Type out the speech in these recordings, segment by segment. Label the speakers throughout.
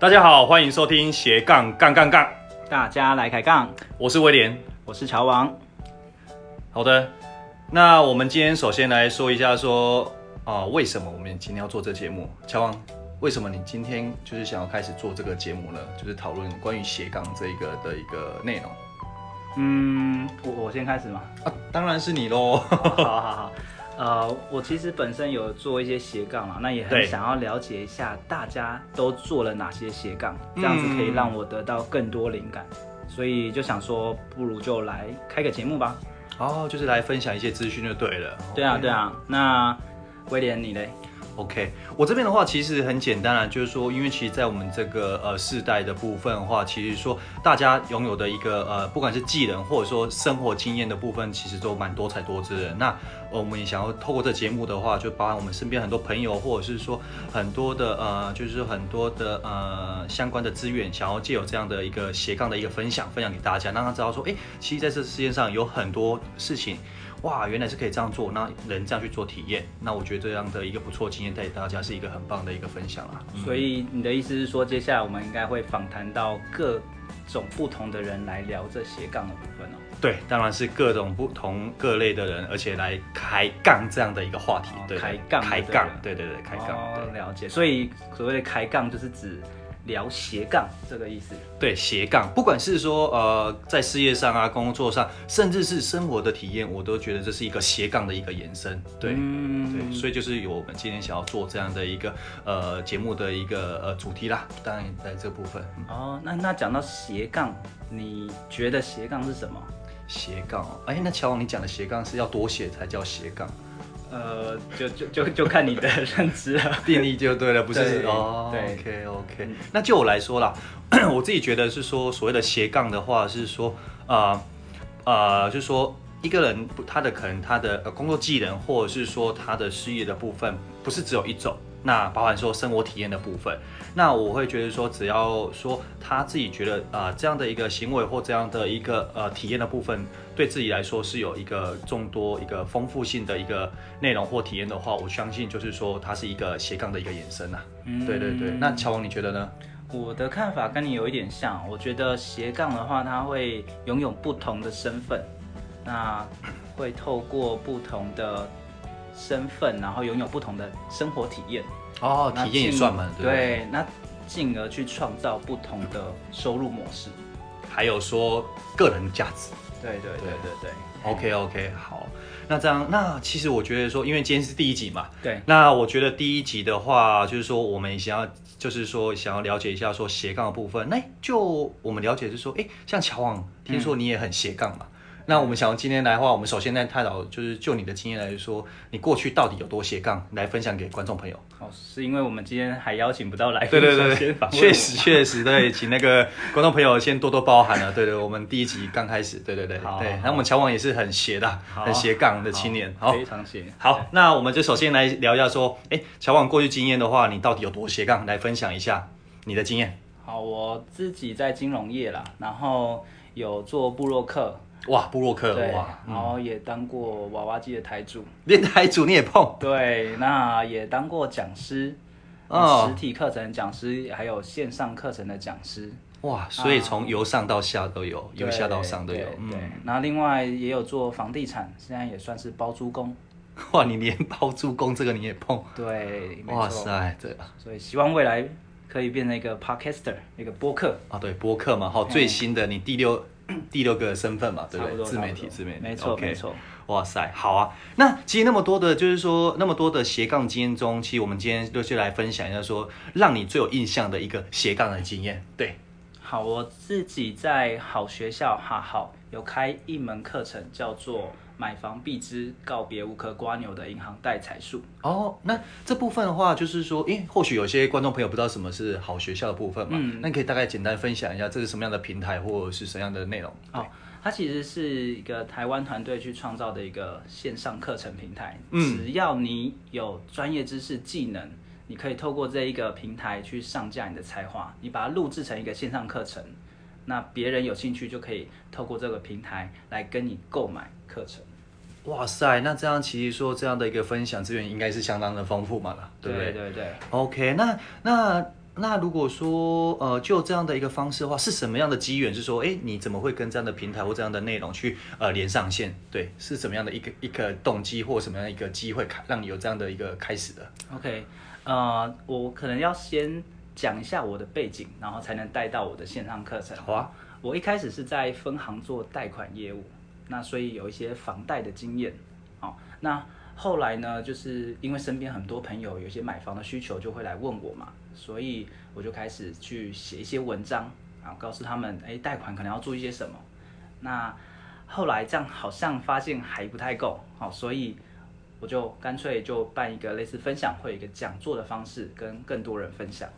Speaker 1: 大家好，欢迎收听斜杠杠杠杠，
Speaker 2: 大家来开杠，
Speaker 1: 我是威廉，
Speaker 2: 我是乔王。
Speaker 1: 好的，那我们今天首先来说一下说，啊，为什么我们今天要做这节目？乔王，为什么你今天就是想要开始做这个节目呢？就是讨论关于斜杠这一个的一个内容。
Speaker 2: 嗯，我我先开始嘛？
Speaker 1: 啊，当然是你喽。
Speaker 2: 好好好。呃，我其实本身有做一些斜杠嘛，那也很想要了解一下大家都做了哪些斜杠，这样子可以让我得到更多灵感，嗯，所以就想说，不如就来开个节目吧。
Speaker 1: 哦，就是来分享一些资讯就对了。
Speaker 2: 对啊，对啊。那威廉你嘞
Speaker 1: ？OK，我这边的话其实很简单啊，就是说，因为其实，在我们这个呃世代的部分的话，其实说大家拥有的一个呃，不管是技能或者说生活经验的部分，其实都蛮多彩多姿的。那我们也想要透过这节目的话，就包含我们身边很多朋友，或者是说很多的呃，就是很多的呃相关的资源，想要借由这样的一个斜杠的一个分享，分享给大家，让他知道说，哎，其实在这世界上有很多事情。哇，原来是可以这样做，那人这样去做体验，那我觉得这样的一个不错经验带给大家是一个很棒的一个分享啦。
Speaker 2: 所以你的意思是说，接下来我们应该会访谈到各种不同的人来聊这斜杠的部分哦？
Speaker 1: 对，当然是各种不同各类的人，而且来开杠这样的一个话题。哦、对，开杠，开杠，对对对，开杠。
Speaker 2: 哦，了解。所以所谓的开杠就是指。聊斜杠这个意思，
Speaker 1: 对，斜杠，不管是说呃在事业上啊、工作上，甚至是生活的体验，我都觉得这是一个斜杠的一个延伸。对，嗯、对，所以就是有我们今天想要做这样的一个呃节目的一个呃主题啦。当然在这部分。
Speaker 2: 哦，那那讲到斜杠，你觉得斜杠是什么？
Speaker 1: 斜杠，哎，那乔王，你讲的斜杠是要多斜才叫斜杠？
Speaker 2: 呃，就就就就看你的认知了，
Speaker 1: 定义就对了，不是哦。对，OK OK。那就我来说啦，我自己觉得是说，所谓的斜杠的话，是说，呃呃，就是说一个人他的可能他的工作技能，或者是说他的事业的部分，不是只有一种。那包含说生活体验的部分，那我会觉得说，只要说他自己觉得啊、呃，这样的一个行为或这样的一个呃体验的部分，对自己来说是有一个众多一个丰富性的一个内容或体验的话，我相信就是说它是一个斜杠的一个延伸呐。嗯，对对对。那乔王你觉得呢？
Speaker 2: 我的看法跟你有一点像，我觉得斜杠的话，它会拥有不同的身份，那会透过不同的。身份，然后拥有不同的生活体验。
Speaker 1: 哦，体验也算嘛，对，
Speaker 2: 对，那进而去创造不同的收入模式，
Speaker 1: 还有说个人价值，
Speaker 2: 对对对对对
Speaker 1: ，OK OK，好，那这样，那其实我觉得说，因为今天是第一集嘛，
Speaker 2: 对，
Speaker 1: 那我觉得第一集的话，就是说我们想要，就是说想要了解一下说斜杠的部分，那就我们了解就是说，哎，像乔王，听说你也很斜杠嘛。嗯那我们想今天来的话，我们首先来探讨，就是就你的经验来说，你过去到底有多斜杠，来分享给观众朋友。
Speaker 2: 哦，是因为我们今天还邀请不到来宾，
Speaker 1: 对对对，确实确实对，请那个观众朋友先多多包涵了。对对，我们第一集刚开始，对对对，好对。然后我们乔王也是很斜的，很斜杠的青年，好，
Speaker 2: 非常斜。
Speaker 1: 好，那我们就首先来聊一下说，哎，乔王过去经验的话，你到底有多斜杠？来分享一下你的经验。
Speaker 2: 好，我自己在金融业啦，然后有做部落客。
Speaker 1: 哇，布洛克
Speaker 2: 对
Speaker 1: 哇，
Speaker 2: 然后也当过娃娃机的台主，
Speaker 1: 连台主你也碰？
Speaker 2: 对，那也当过讲师，哦，实体课程讲师，还有线上课程的讲师。
Speaker 1: 哇，所以从由上到下都有，由下到上都有。
Speaker 2: 对，对，然后另外也有做房地产，现在也算是包租公。
Speaker 1: 哇，你连包租公这个你也碰？
Speaker 2: 对，
Speaker 1: 哇塞，对。
Speaker 2: 所以希望未来可以变成一个 podcaster，一个播客
Speaker 1: 啊，对，播客嘛，好，最新的你第六。第六个身份嘛，对不对？自媒体，自媒体，
Speaker 2: 没错，没错。
Speaker 1: 哇塞，好啊。那其实那么多的，就是说那么多的斜杠经验中，其实我们今天就是来分享一下，说让你最有印象的一个斜杠的经验。对，
Speaker 2: 好，我自己在好学校哈好有开一门课程，叫做。买房必知，告别无壳瓜牛的银行带财术。
Speaker 1: 哦，那这部分的话，就是说，诶，或许有些观众朋友不知道什么是好学校的部分嘛，嗯，那你可以大概简单分享一下，这是什么样的平台，或者是什么样的内容？
Speaker 2: 哦，它其实是一个台湾团队去创造的一个线上课程平台。嗯，只要你有专业知识技能，你可以透过这一个平台去上架你的才华，你把它录制成一个线上课程，那别人有兴趣就可以透过这个平台来跟你购买课程。
Speaker 1: 哇塞，那这样其实说这样的一个分享资源应该是相当的丰富嘛了，对不对？
Speaker 2: 对对对。
Speaker 1: OK，那那那如果说呃，就这样的一个方式的话，是什么样的机缘？是说，哎，你怎么会跟这样的平台或这样的内容去呃连上线？对，是怎么样的一个一个动机或什么样一个机会，开让你有这样的一个开始的
Speaker 2: ？OK，呃，我可能要先讲一下我的背景，然后才能带到我的线上课程。
Speaker 1: 好啊，
Speaker 2: 我一开始是在分行做贷款业务，那所以有一些房贷的经验。好，那。后来呢，就是因为身边很多朋友有一些买房的需求，就会来问我嘛，所以我就开始去写一些文章，然后告诉他们，哎，贷款可能要注意些什么。那后来这样好像发现还不太够，好，所以我就干脆就办一个类似分享会，一个讲座的方式，跟更多人分享。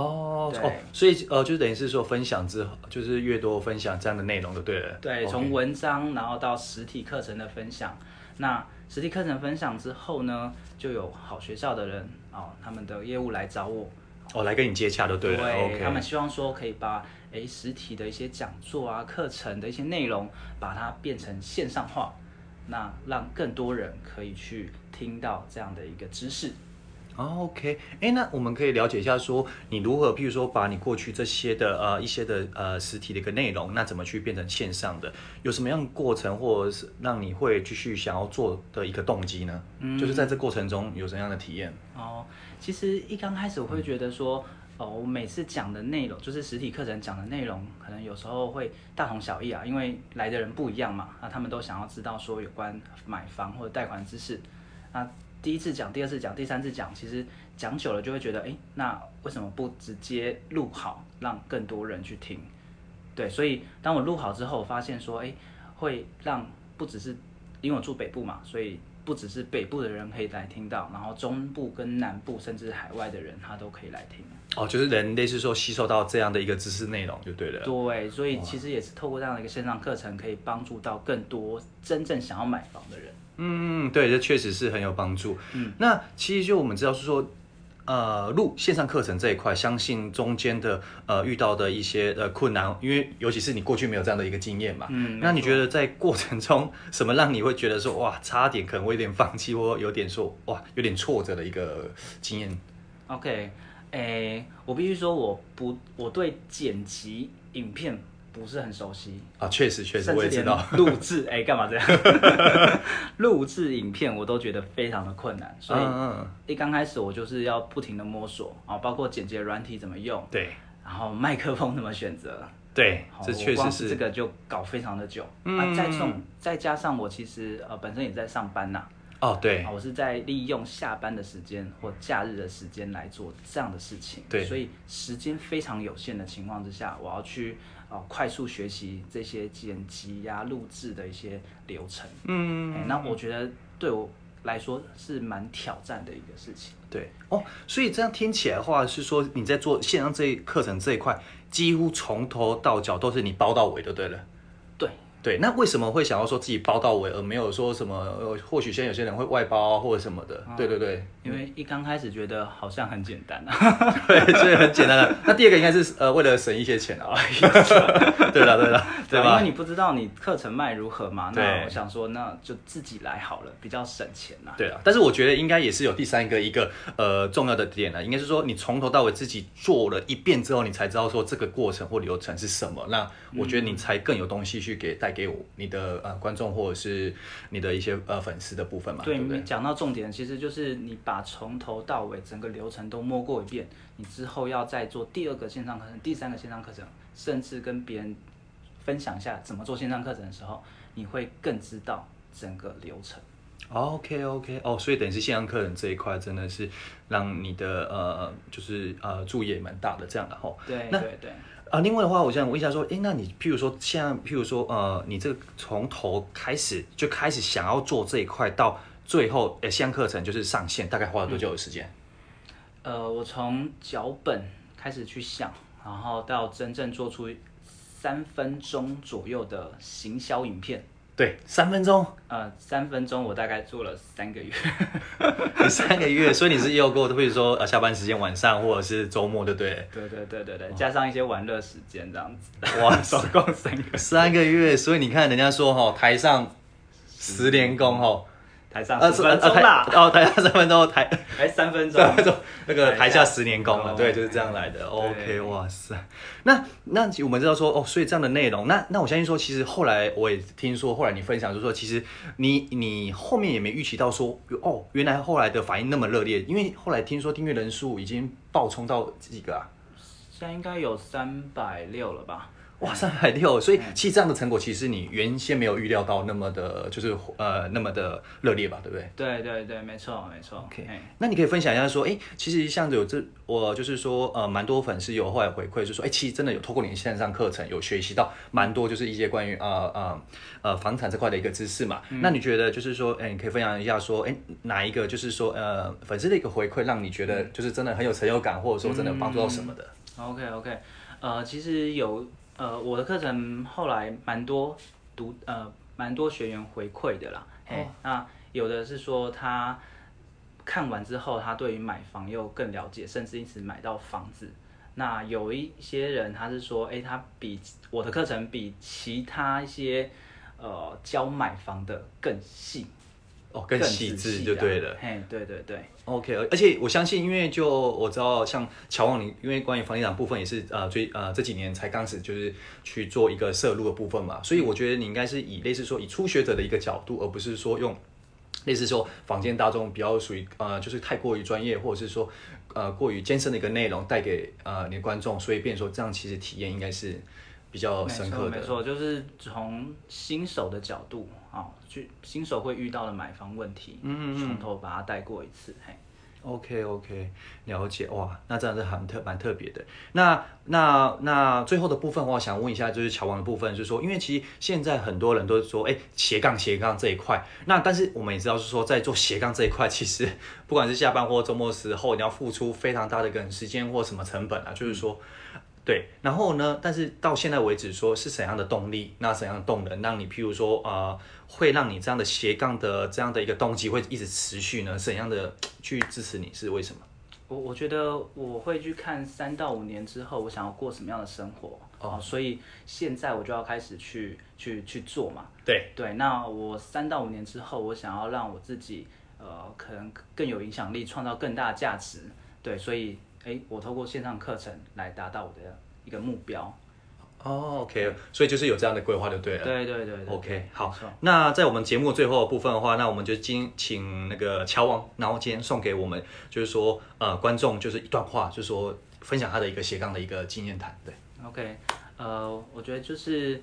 Speaker 1: 哦对哦，所以呃，就等于是说分享之后，就是越多分享这样的内容就对了。
Speaker 2: 对，从文章然后到实体课程的分享，那。实体课程分享之后呢，就有好学校的人哦，他们的业务来找我，
Speaker 1: 哦，来跟你接洽就对了。对.
Speaker 2: 他们希望说可以把诶实体的一些讲座啊、课程的一些内容，把它变成线上化，那让更多人可以去听到这样的一个知识。
Speaker 1: 哦，OK，哎，那我们可以了解一下，说你如何，譬如说把你过去这些的呃一些的呃实体的一个内容，那怎么去变成线上的？有什么样的过程，或者是让你会继续想要做的一个动机呢？嗯，就是在这过程中有怎样的体验？
Speaker 2: 哦，其实一刚开始我会觉得说，嗯、哦，我每次讲的内容，就是实体课程讲的内容，可能有时候会大同小异啊，因为来的人不一样嘛，那他们都想要知道说有关买房或者贷款知识，那。第一次讲，第二次讲，第三次讲，其实讲久了就会觉得，哎，那为什么不直接录好，让更多人去听？对，所以当我录好之后，我发现说，哎，会让不只是因为我住北部嘛，所以不只是北部的人可以来听到，然后中部跟南部甚至海外的人他都可以来听。
Speaker 1: 哦，就是人类似说吸收到这样的一个知识内容就对了。
Speaker 2: 对，所以其实也是透过这样的一个线上课程，可以帮助到更多真正想要买房的人。
Speaker 1: 嗯，对，这确实是很有帮助。嗯，那其实就我们知道是说，呃，录线上课程这一块，相信中间的呃遇到的一些呃困难，因为尤其是你过去没有这样的一个经验嘛。嗯，那你觉得在过程中什么让你会觉得说哇，差点可能会有点放弃，或有点说哇，有点挫折的一个经验
Speaker 2: ？OK，诶，我必须说我不，我对剪辑影片。不是很熟悉。
Speaker 1: 啊，确实确实，我也知道。
Speaker 2: 录制，哎，干嘛这样？录制影片我都觉得非常的困难，所以一刚开始我就是要不停的摸索啊，包括剪辑软体怎么用，
Speaker 1: 对，
Speaker 2: 然后麦克风怎么选择，
Speaker 1: 对，这确实是。
Speaker 2: 这个就搞非常的久，啊，再送再加上我其实呃本身也在上班呐，
Speaker 1: 哦对，
Speaker 2: 我是在利用下班的时间或假日的时间来做这样的事情，
Speaker 1: 对，
Speaker 2: 所以时间非常有限的情况之下，我要去。哦，快速学习这些剪辑呀、录制的一些流程。嗯、欸，那我觉得对我来说是蛮挑战的一个事情。
Speaker 1: 对，哦，所以这样听起来的话，是说你在做线上这一课程这一块，几乎从头到脚都是你包到尾的，对了。对，那为什么会想要说自己包到尾，而没有说什么？呃，或许现在有些人会外包啊，或者什么的。对对对，
Speaker 2: 因为一刚开始觉得好像很简单
Speaker 1: 啊，对，所以很简单的。那第二个应该是呃，为了省一些钱啊。对了对了，
Speaker 2: 对吧，因为你不知道你课程卖如何嘛，那我想说那就自己来好了，比较省钱呐。
Speaker 1: 对啊，但是我觉得应该也是有第三个一个呃重要的点呢，应该是说你从头到尾自己做了一遍之后，你才知道说这个过程或流程是什么。那我觉得你才更有东西去给带。给我你的呃观众或者是你的一些呃粉丝的部分嘛，对，你
Speaker 2: 讲到重点，其实就是你把从头到尾整个流程都摸过一遍，你之后要再做第二个线上课程、第三个线上课程，甚至跟别人分享一下怎么做线上课程的时候，你会更知道整个流程。
Speaker 1: OK OK 哦，所以等于是线上课程这一块真的是让你的呃就是呃注意也蛮大的这样的吼。
Speaker 2: 对对对。
Speaker 1: 啊，另外的话，我想问一下，说，诶，那你譬如说，像譬如说，呃，你这个从头开始就开始想要做这一块，到最后，呃，线课程就是上线，大概花了多久的时间？
Speaker 2: 呃，我从脚本开始去想，然后到真正做出三分钟左右的行销影片。
Speaker 1: 对，三分钟。
Speaker 2: 呃，三分钟，我大概做了三个月。
Speaker 1: 三个月，所以你是又过，比如说呃，下班时间晚上或者是周末，对不对？
Speaker 2: 对对对对对，加上一些玩乐时间这样子。哇，总共三个
Speaker 1: 三个月，所以你看人家说哈，台上十年功哈，
Speaker 2: 台上十分钟啦，
Speaker 1: 哦，台下三分钟，台
Speaker 2: 哎三分钟，
Speaker 1: 那个台下十年功了，对，就是这样来的。OK，哇塞，那那我们知道说哦，所以这样的内容，那那我相信说，其实后来我也听说，后来你分享就是说，其实你你后面也没预期到说哦，原来后来的反应那么热烈，因为后来听说订阅人数已经爆冲到几个啊？
Speaker 2: 现在应该有三百六了吧？
Speaker 1: 哇，三百六，所以其实这样的成果，其实你原先没有预料到那么的，就是呃那么的热烈吧，对不对？
Speaker 2: 对对对，没错没错。
Speaker 1: OK，那你可以分享一下说，哎，其实像有这，我就是说，呃，蛮多粉丝有后来回馈，就说，哎，其实真的有透过你的线上课程，有学习到蛮多，就是一些关于呃呃呃房产这块的一个知识嘛。嗯、那你觉得就是说，哎，你可以分享一下说，哎，哪一个就是说，呃，粉丝的一个回馈，让你觉得就是真的很有成就感，或者说真的帮助到什么的？
Speaker 2: 嗯、OK OK，呃，其实有。呃，我的课程后来蛮多读呃蛮多学员回馈的啦，嘿，哦、那有的是说他看完之后，他对于买房又更了解，甚至因此买到房子。那有一些人他是说，哎，他比我的课程比其他一些呃教买房的更细。
Speaker 1: 哦，更细致就对了。
Speaker 2: 嘿，对对对。
Speaker 1: OK，而且我相信，因为就我知道，像乔旺你，因为关于房地产部分也是呃最呃这几年才刚始就是去做一个摄入的部分嘛，所以我觉得你应该是以类似说以初学者的一个角度，而不是说用类似说坊间大众比较属于呃就是太过于专业，或者是说呃过于艰深的一个内容带给呃你的观众，所以变成说这样其实体验应该是。比较深刻的，
Speaker 2: 没错，就是从新手的角度啊，去新手会遇到的买房问题，嗯嗯，从头把它带过一次，嘿
Speaker 1: ，OK OK，了解，哇，那真的是很特蛮特别的。那那那最后的部分，我想问一下，就是乔王的部分，就是说，因为其实现在很多人都说，哎，斜杠斜杠这一块，那但是我们也知道是说，在做斜杠这一块，其实 不管是下班或周末时候，你要付出非常大的一个时间或什么成本啊，就是说。对，然后呢？但是到现在为止，说是怎样的动力，那怎样的动能，让你譬如说，呃，会让你这样的斜杠的这样的一个动机会一直持续呢？怎样的去支持你？是为什么？
Speaker 2: 我我觉得我会去看三到五年之后，我想要过什么样的生活哦，所以现在我就要开始去去去做嘛。
Speaker 1: 对
Speaker 2: 对，那我三到五年之后，我想要让我自己呃，可能更有影响力，创造更大的价值。对，所以。哎，我透过线上课程来达到我的一个目标。
Speaker 1: 哦，OK，所以就是有这样的规划就对了。
Speaker 2: 对对对，对
Speaker 1: ，OK，好。那在我们节目最后的部分的话，那我们就今请那个乔王，然后今天送给我们，就是说呃观众就是一段话，就是说分享他的一个斜杠的一个经验谈。对
Speaker 2: ，OK，呃，我觉得就是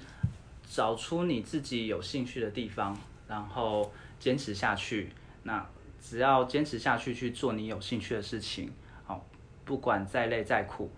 Speaker 2: 找出你自己有兴趣的地方，然后坚持下去。那只要坚持下去去做你有兴趣的事情。不管再累再苦，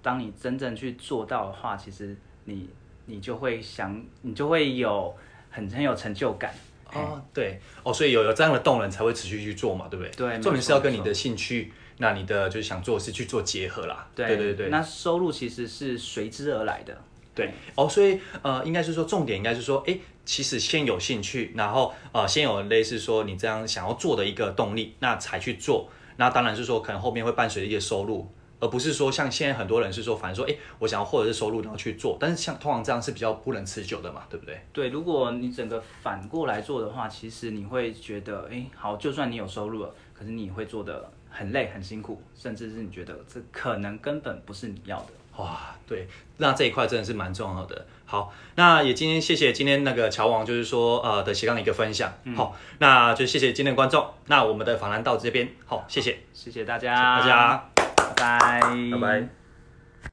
Speaker 2: 当你真正去做到的话，其实你你就会想，你就会有很很有成就感。
Speaker 1: 哦，对，哦，所以有有这样的动能才会持续去做嘛，对不对？
Speaker 2: 对，
Speaker 1: 重点是要跟你的兴趣，那你的就是想做的事去做结合啦。对，对对对，
Speaker 2: 那收入其实是随之而来的。
Speaker 1: 对，哦，所以呃，应该是说重点应该是说，哎，其实先有兴趣，然后呃，先有类似说你这样想要做的一个动力，那才去做。那当然是说，可能后面会伴随一些收入，而不是说像现在很多人是说，反正说，哎，我想要获得是收入，然后去做。但是像通常这样是比较不能持久的嘛，对不对？
Speaker 2: 对，如果你整个反过来做的话，其实你会觉得，哎，好，就算你有收入了，可是你会做的很累、很辛苦，甚至是你觉得这可能根本不是你要的。
Speaker 1: 哇，对，那这一块真的是蛮重要的。好，那也今天谢谢今天那个乔王，就是说呃的斜杠的一个分享。嗯、好，那就谢谢今天的观众。那我们的访谈到这边，好，谢谢，
Speaker 2: 谢谢大家，
Speaker 1: 谢谢大家，
Speaker 2: 拜拜，
Speaker 1: 拜拜。